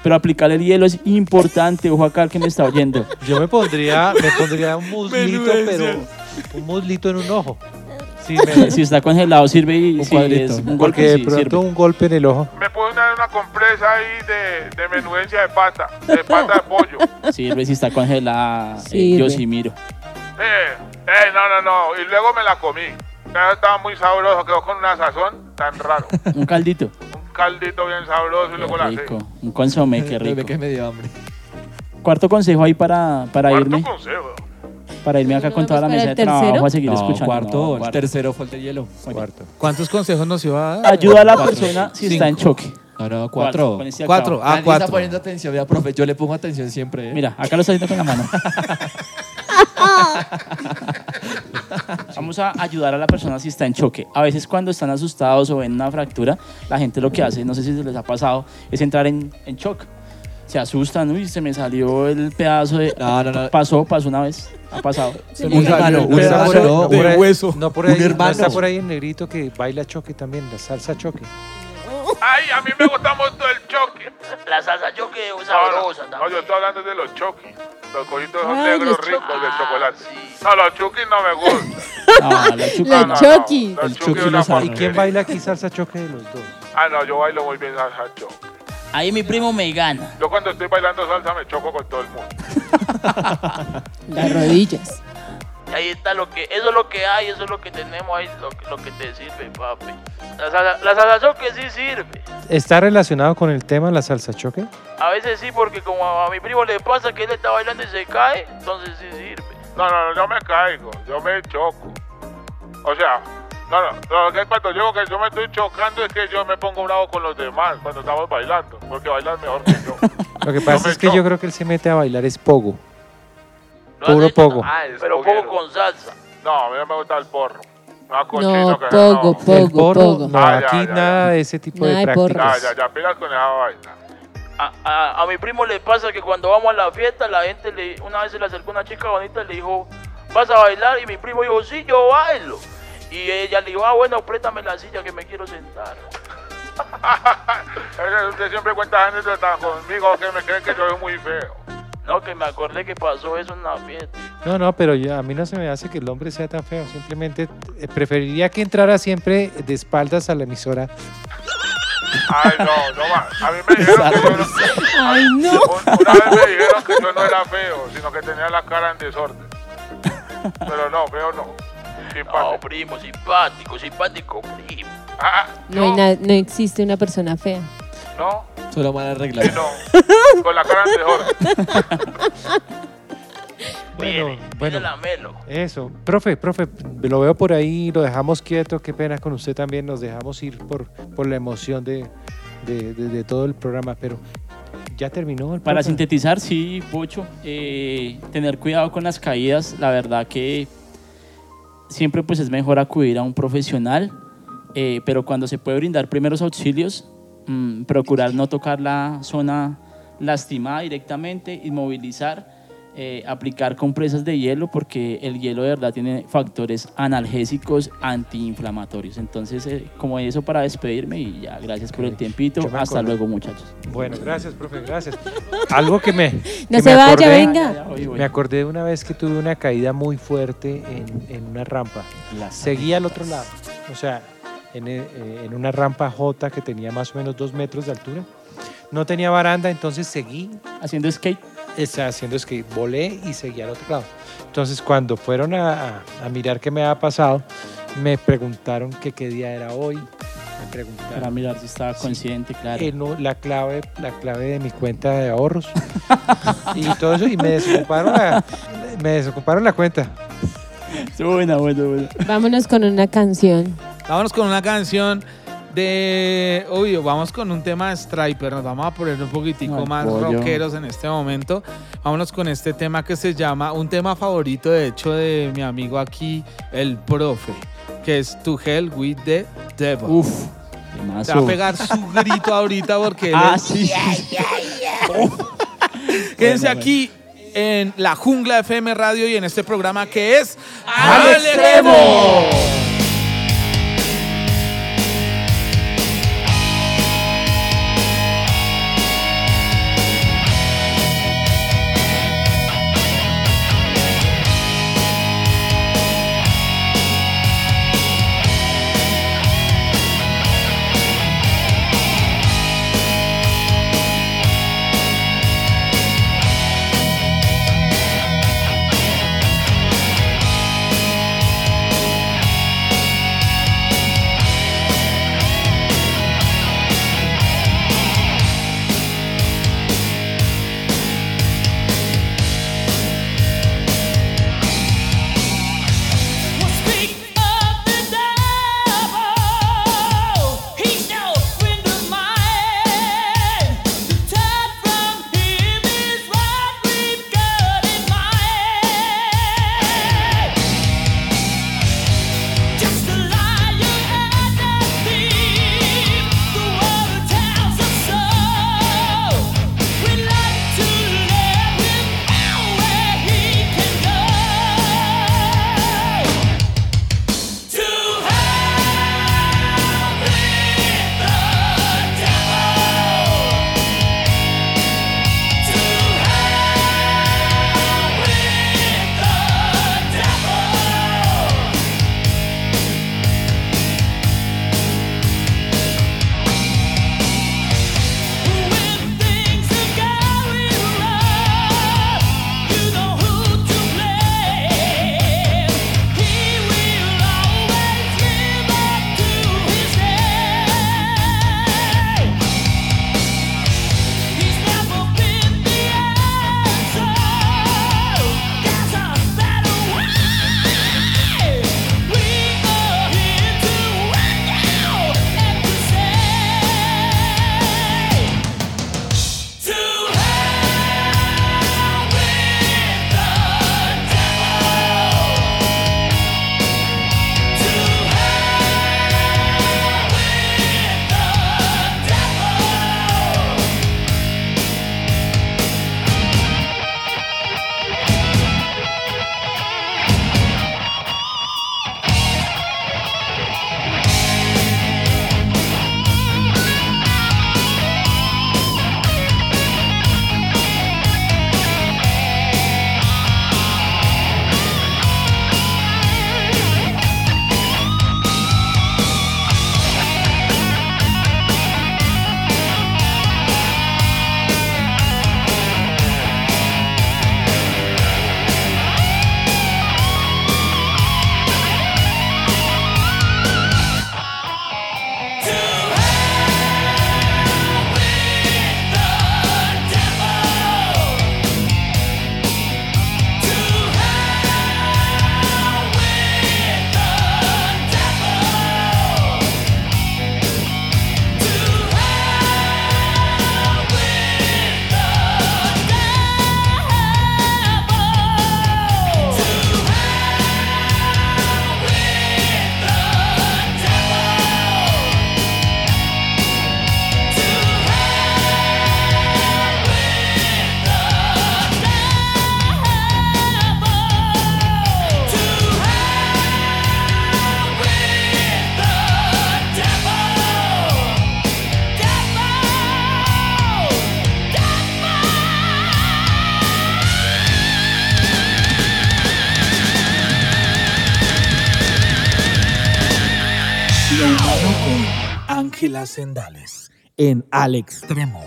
Pero aplicar el hielo es importante, ojo acá al que me está oyendo. Yo me pondría, me pondría un muslito, pero un muslito en un ojo. Me- Si está congelado sirve y Un si cuadrito. es un porque golpe de sí, pronto sirve. un golpe en el ojo. Me pueden dar una compresa ahí de, de menudencia de pata, de pata de pollo. Sirve si está congelada. eh, yo sí miro. Eh, eh, no, no, no. Y luego me la comí. Estaba muy sabroso, quedó con una sazón tan raro. Un caldito. Un caldito bien sabroso y luego la Rico. Un consomé, qué rico. que me dio hambre. Cuarto consejo ahí para, para Cuarto irme. consejo. Para irme acá ¿No con toda la mesa de trabajo a seguir No, escuchando. cuarto, No, el tercero fue el de hielo. Cuarto. ¿Cuántos consejos nos iba a dar? Ayuda a la Cuatro. persona si está en choque. No, no, cuatro. Acá. Cuatro. Ah, Nadie está cuatro. poniendo atención, vea, profe, yo le pongo atención siempre. ¿eh? Mira, acá lo está haciendo con la mano. Vamos a ayudar a la persona si está en choque. A veces cuando están asustados o ven una fractura, la gente lo que hace, no sé si se les ha pasado, es entrar en, en shock. Se asustan, uy, se me salió el pedazo de... No, no, no. Pasó, pasó una vez, ha pasado. Se Un hermano, el un pedazo hermano, no, de por ahí- hueso. No, por Un ahí, hermano. está por ahí el negrito que baila choque también, la salsa choque. Ay, a mí me gusta mucho el choque. La salsa choque es No, no, sabrosa no, yo estoy hablando de los choquis. Los cositos son Ay, negros ricos de Ah, chocolate. sí. No, los chukis no me gustan. No. Los no, no, Los El sabe. ¿Y quién baila aquí salsa choque de los dos? Ah, no, yo bailo muy bien salsa choque. Ahí mi primo me gana. Yo cuando estoy bailando salsa me choco con todo el mundo. Las rodillas. ahí está lo que, eso es lo que hay, eso es lo que tenemos ahí, lo, que- lo que te sirve, papi. La, sala- la salsa choque sí sirve. ¿Está relacionado con el tema la salsa choque? A veces sí, porque como a, a mi primo le pasa que él está bailando y se cae, entonces sí sirve. No, no, no, yo me caigo, yo me choco. O sea, no, no, no, que cuando digo que yo me estoy chocando es que yo me pongo bravo con los demás cuando estamos bailando, porque bailan mejor que yo. Lo que Yo pasa es que choco. yo creo que él se mete a bailar es pogo. ¿Lo has Puro pogo. Ah, es Pero poguero. poco con salsa. No, a mí no me gusta el porro. No, cochino No, que pogo, no. pogo, el porro, pogo. no, Ah, ya, aquí ya, nada de ese tipo Nada de de. Ya, prácticas. ya, ya, pilas con esa vaina. A, a- a mi primo le pasa que cuando vamos a la fiesta, la gente le, una vez se le acercó una chica bonita y le dijo, ¿vas a bailar? Y mi primo dijo, sí, yo bailo. Y ella le dijo, ah, bueno, préstame la silla que me quiero sentar. Usted siempre cuenta anécdotas conmigo que me creen que yo soy muy feo. No, que me acordé que pasó eso en la fiesta. No, no, pero ya, a mí no se me hace que el hombre sea tan feo. Simplemente eh, preferiría que entrara siempre de espaldas a la emisora. Ay, no, no más. A mí me dijeron que yo no, Ay, no. un- una vez me dijeron que yo no era feo, sino que tenía la cara en desorden. Pero no, feo no. No, Simpático. primo, simpático, simpático, primo. Ah, No, hay no existe una persona fea. no, Solo mal sí, arreglado. no. Con la cara desorden. Bueno, Viene, bueno. viene la melo. Eso. Profe, profe, lo veo por ahí, lo dejamos quieto. Qué pena con usted también. Nos dejamos ir por, por la emoción de, de- de- de todo el programa, pero ya terminó el Para sintetizar, sí, Pocho, eh, tener cuidado con las caídas, la verdad que siempre pues es mejor acudir a un profesional, eh, pero cuando se puede brindar primeros auxilios, mm, procurar no tocar la zona lastimada directamente, inmovilizar, eh, aplicar compresas de hielo, porque el hielo de verdad tiene factores analgésicos antiinflamatorios. Entonces, eh, como eso para despedirme y ya, gracias por el tiempito. Hasta luego, muchachos. Bueno, gracias, profe, gracias. Algo que me. No que se me vaya, acordé- venga. Me acordé de una vez que tuve una caída muy fuerte en, en una rampa. Seguía al otro lado. O sea, en, eh, en una rampa J que tenía más o menos dos metros de altura. No tenía baranda, entonces seguí. Haciendo skate. Estaba haciendo skate. Volé y seguí al otro lado. Entonces, cuando fueron a, a- a mirar qué me había pasado, me preguntaron que qué día era hoy. Me preguntaron. Para mirar si estaba consciente, claro. Eh, no, la clave la clave de mi cuenta de ahorros y todo eso y me desocuparon la, me desocuparon la cuenta Buena, buena, buena. Vámonos con una canción. Vámonos con una canción de. Uy, vamos con un tema de Striper. Nos vamos a poner un poquitico Ay, más pollo. rockeros en este momento. Vámonos con este tema que se llama. Un tema favorito, de hecho, de mi amigo aquí, el profe. Que es To Hell with the Devil. Uf, Se va a pegar su grito ahorita porque él Ah, es- sí. Quédense Bueno, aquí en la Jungla FM Radio y en este programa que es ¡Al Al extremo! Sendales en Al Extremo.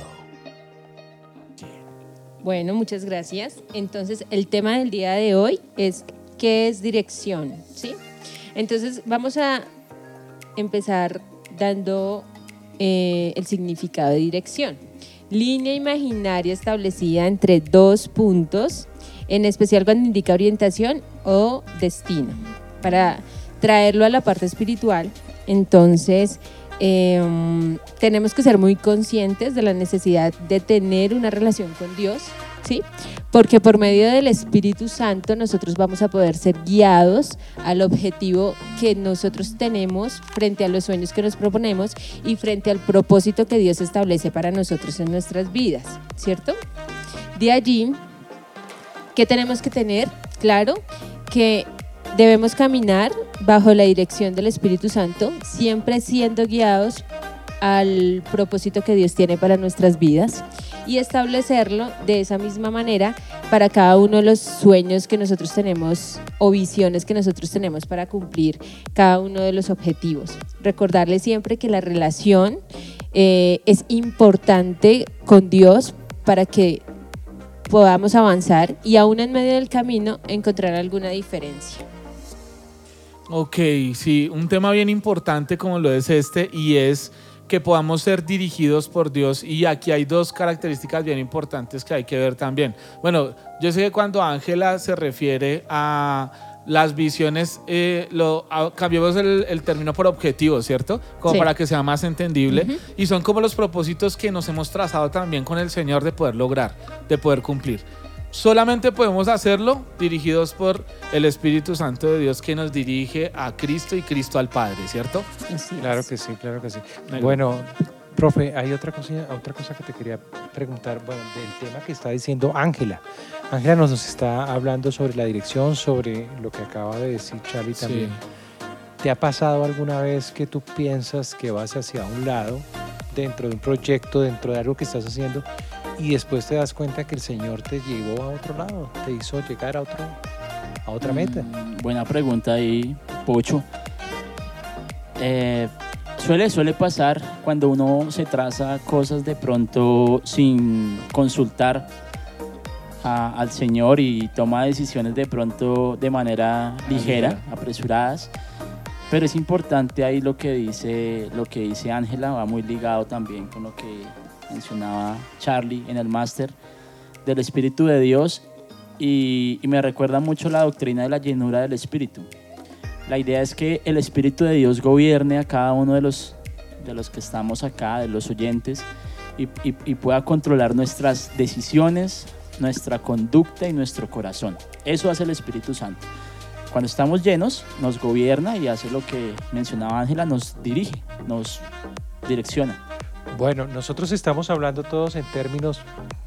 Bueno, muchas gracias. Entonces, el tema del día de hoy es qué es dirección, ¿sí? Entonces, vamos a empezar dando eh, el significado de dirección. Línea imaginaria establecida entre dos puntos, en especial cuando indica orientación o destino. Para traerlo a la parte espiritual, entonces eh, tenemos que ser muy conscientes de la necesidad de tener una relación con Dios, ¿sí? Porque por medio del Espíritu Santo nosotros vamos a poder ser guiados al objetivo que nosotros tenemos frente a los sueños que nos proponemos y frente al propósito que Dios establece para nosotros en nuestras vidas, ¿cierto? De allí, ¿qué tenemos que tener? Claro, que debemos caminar bajo la dirección del Espíritu Santo, siempre siendo guiados al propósito que Dios tiene para nuestras vidas y establecerlo de esa misma manera para cada uno de los sueños que nosotros tenemos o visiones que nosotros tenemos para cumplir cada uno de los objetivos. Recordarle siempre que la relación eh, es importante con Dios para que podamos avanzar y aún en medio del camino encontrar alguna diferencia. Ok, sí, un tema bien importante como lo es este y es que podamos ser dirigidos por Dios y aquí hay dos características bien importantes que hay que ver también. Bueno, yo sé que cuando Ángela se refiere a las visiones, eh, lo, a- cambiamos el, el término por objetivos, ¿cierto? Como Sí. para que sea más entendible. Y son como los propósitos que nos hemos trazado también con el Señor de poder lograr, de poder cumplir. Solamente podemos hacerlo dirigidos por el Espíritu Santo de Dios que nos dirige a Cristo y Cristo al Padre, ¿cierto? Claro que sí, claro que sí. Bueno, profe, hay otra cosa, otra cosa que te quería preguntar, bueno, del tema que está diciendo Ángela. Ángela nos está hablando sobre la dirección, sobre lo que acaba de decir Charlie Sí. también. ¿Te ha pasado alguna vez que tú piensas que vas hacia un lado, dentro de un proyecto, dentro de algo que estás haciendo, y después te das cuenta que el Señor te llevó a otro lado, te hizo llegar a, otro, a otra meta? Mm, Buena pregunta ahí, Pocho. Eh, suele, suele pasar cuando uno se traza cosas de pronto sin consultar a- al Señor y toma decisiones de pronto de manera ligera, apresuradas. Pero es importante ahí lo que dice lo que dice Ángela, va muy ligado también con lo que mencionaba Charlie en el máster del Espíritu de Dios y, me recuerda mucho la doctrina de la llenura del Espíritu. La idea es que el Espíritu de Dios gobierne a cada uno de los, de los que estamos acá, de los oyentes, y, y- y pueda controlar nuestras decisiones, nuestra conducta y nuestro corazón. Eso hace el Espíritu Santo. Cuando estamos llenos, nos gobierna y hace lo que mencionaba Ángela, nos dirige, nos direcciona. Bueno, nosotros estamos hablando todos en términos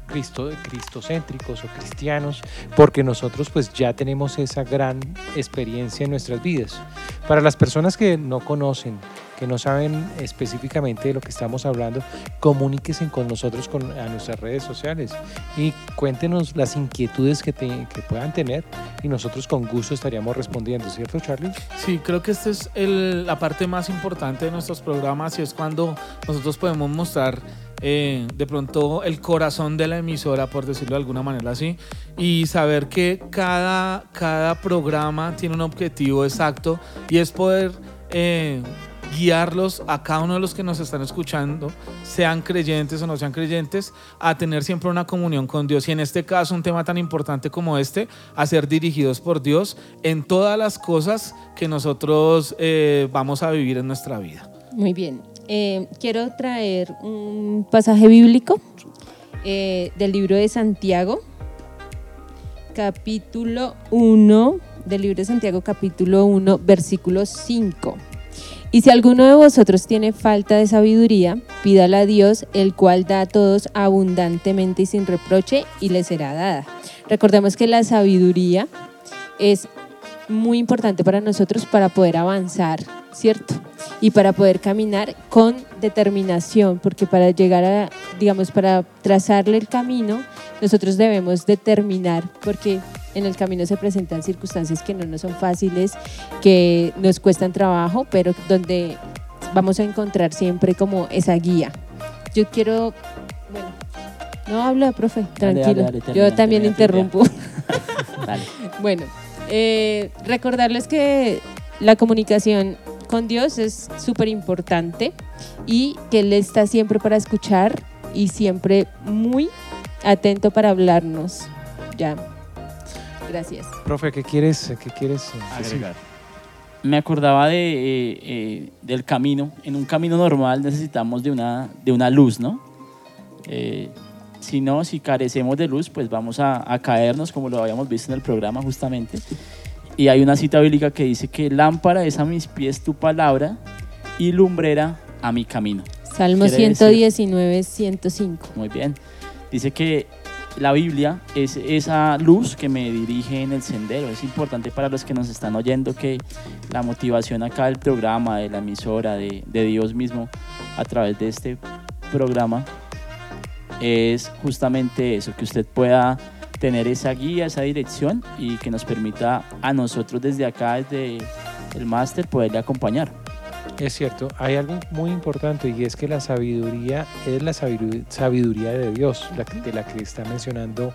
cristo, cristocéntricos o cristianos, porque nosotros pues ya tenemos esa gran experiencia en nuestras vidas. Para las personas que no conocen, que no saben específicamente de lo que estamos hablando, comuníquense con nosotros con, a nuestras redes sociales y cuéntenos las inquietudes que, te- que puedan tener y nosotros con gusto estaríamos respondiendo, ¿cierto Charlie? Sí, creo que esta es la parte más importante de nuestros programas y es cuando nosotros podemos mostrar eh, de pronto el corazón de la emisora, por decirlo de alguna manera así, y saber que cada, cada programa tiene un objetivo exacto y es poder eh, guiarlos a cada uno de los que nos están escuchando, sean creyentes o no sean creyentes, a tener siempre una comunión con Dios. Y en este caso, un tema tan importante como este, a ser dirigidos por Dios en todas las cosas que nosotros eh, vamos a vivir en nuestra vida. Muy bien. Eh, quiero traer un pasaje bíblico eh, del libro de Santiago, capítulo 1, del libro de Santiago, capítulo 1, versículo 5. Y si alguno de vosotros tiene falta de sabiduría, pídala a Dios, el cual da a todos abundantemente y sin reproche, y le será dada. Recordemos que la sabiduría es muy importante para nosotros para poder avanzar, ¿cierto? Y para poder caminar con determinación, porque para llegar a, digamos, para trazarle el camino, nosotros debemos determinar, porque en el camino se presentan circunstancias que no nos son fáciles, que nos cuestan trabajo, pero donde vamos a encontrar siempre como esa guía. Yo quiero, bueno, no habla, profe, tranquilo. dale, dale, termina, Yo también termina interrumpo. Bueno, eh, recordarles que la comunicación con Dios es súper importante y que Él está siempre para escuchar y siempre muy atento para hablarnos. Ya. Gracias. Profe, ¿qué quieres, qué quieres eh, agregar. Me acordaba de, eh, eh, del camino. En un camino normal necesitamos de una, de una luz, ¿no? Eh, si no, si carecemos de luz, pues vamos a, a caernos, como lo habíamos visto en el programa justamente. Y hay una cita bíblica que dice que lámpara es a mis pies tu palabra y lumbrera a mi camino. Salmo Quiere decir- 119, 105. Muy bien. Dice que la Biblia es esa luz que me dirige en el sendero. Es importante para los que nos están oyendo que la motivación acá del programa, de la emisora, de, de Dios mismo, a través de este programa, es justamente eso, que usted pueda tener esa guía, esa dirección y que nos permita a nosotros desde acá, desde el máster, poderle acompañar. Es cierto, hay algo muy importante y es que la sabiduría es la sabidu- sabiduría de Dios, la que- de la que está mencionando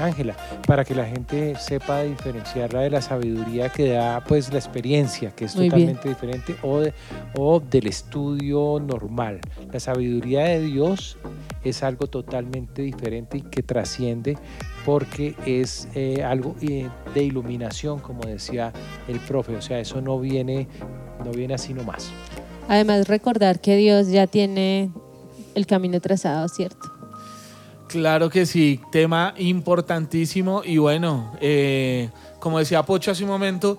Ángela, para que la gente sepa diferenciarla de la sabiduría que da pues la experiencia, que es Muy bien. totalmente diferente, o, de- o del estudio normal. La sabiduría de Dios es algo totalmente diferente y que trasciende porque es eh, algo eh, de iluminación, como decía el profe, o sea, eso no viene, no viene así nomás. Además, recordar que Dios ya tiene el camino trazado, ¿cierto? Claro que sí, tema importantísimo y bueno, eh, como decía Pocho hace un momento,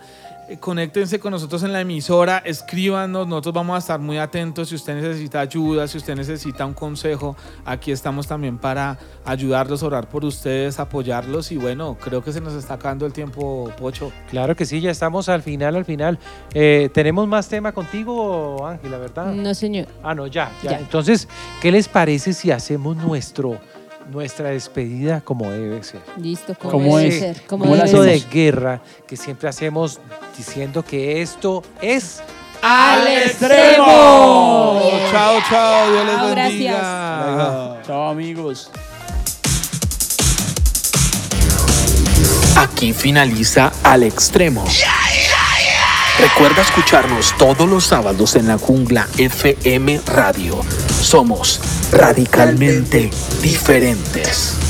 conéctense con nosotros en la emisora, escríbanos, nosotros vamos a estar muy atentos si usted necesita ayuda, si usted necesita un consejo, aquí estamos también para ayudarlos, orar por ustedes, apoyarlos y bueno, creo que se nos está acabando el tiempo, Pocho. Claro que sí, ya estamos al final, al final. Eh, ¿Tenemos más tema contigo, Ángela, verdad? No, señor. Ah, no, ya, ya, Ya. Entonces, ¿qué les parece si hacemos nuestro, nuestra despedida como debe ser? Listo, como ¿Cómo debe es? ser. Como ¿Cómo la debe Momento de guerra que siempre hacemos diciendo que esto es ¡Al extremo! Chao, chao, Dios les Chao, bendiga. Chao amigos. Aquí finaliza Al Extremo. Recuerda escucharnos todos los sábados en la jungla FM Radio. Somos radicalmente diferentes.